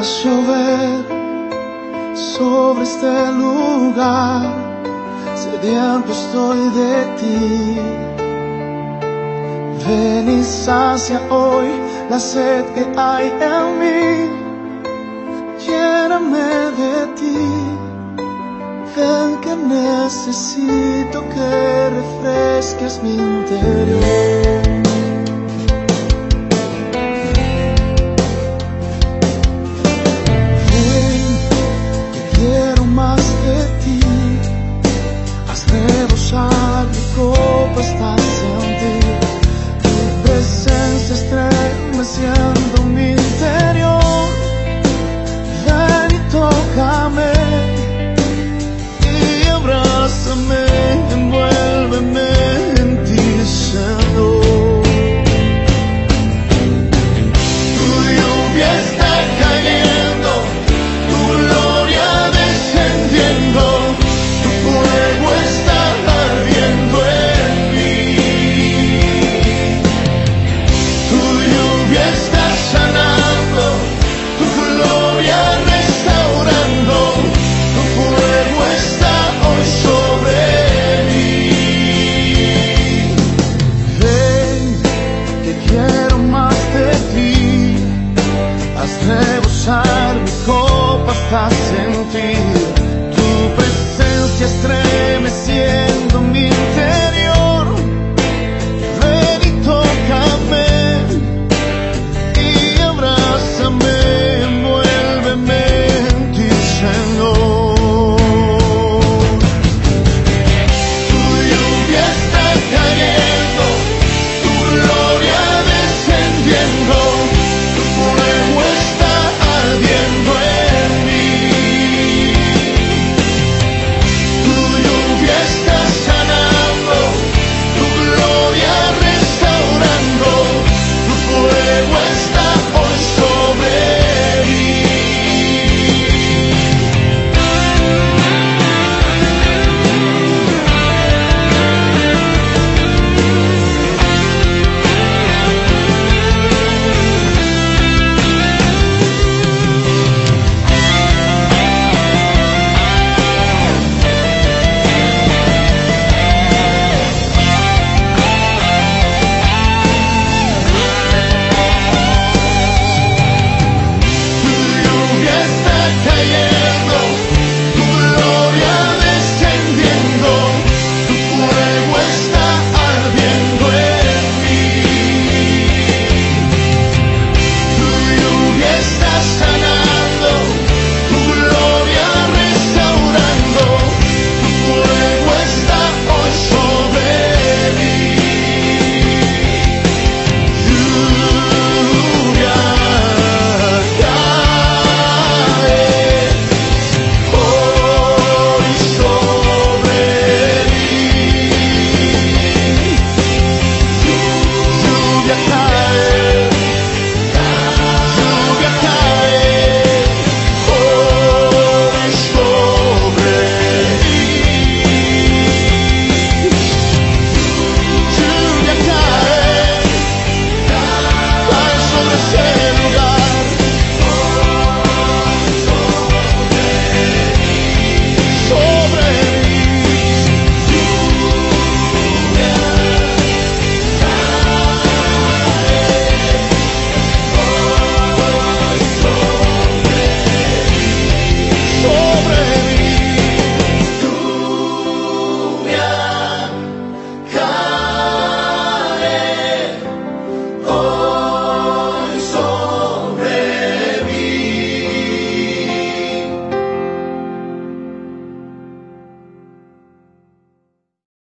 Llover sobre este lugar, sediento estoy de ti. Ven y sacia hoy la sed que hay en mí, lléname de ti. Ven que necesito que refresques mi interior. Tócame hasta sentir tu presencia estremeciendo mi interior.